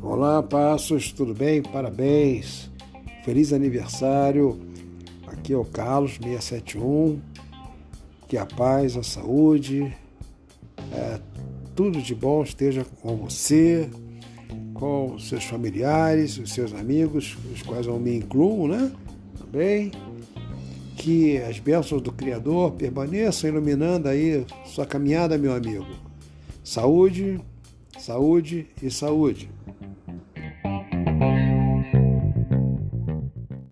Olá, Passos, tudo bem? Parabéns. Feliz aniversário. Aqui é o Carlos 671. Que a paz, a saúde, é, tudo de bom esteja com você, com seus familiares, os seus amigos, os quais eu me incluo, né? Também. Que as bênçãos do Criador permaneçam iluminando aí sua caminhada, meu amigo. Saúde, saúde e saúde.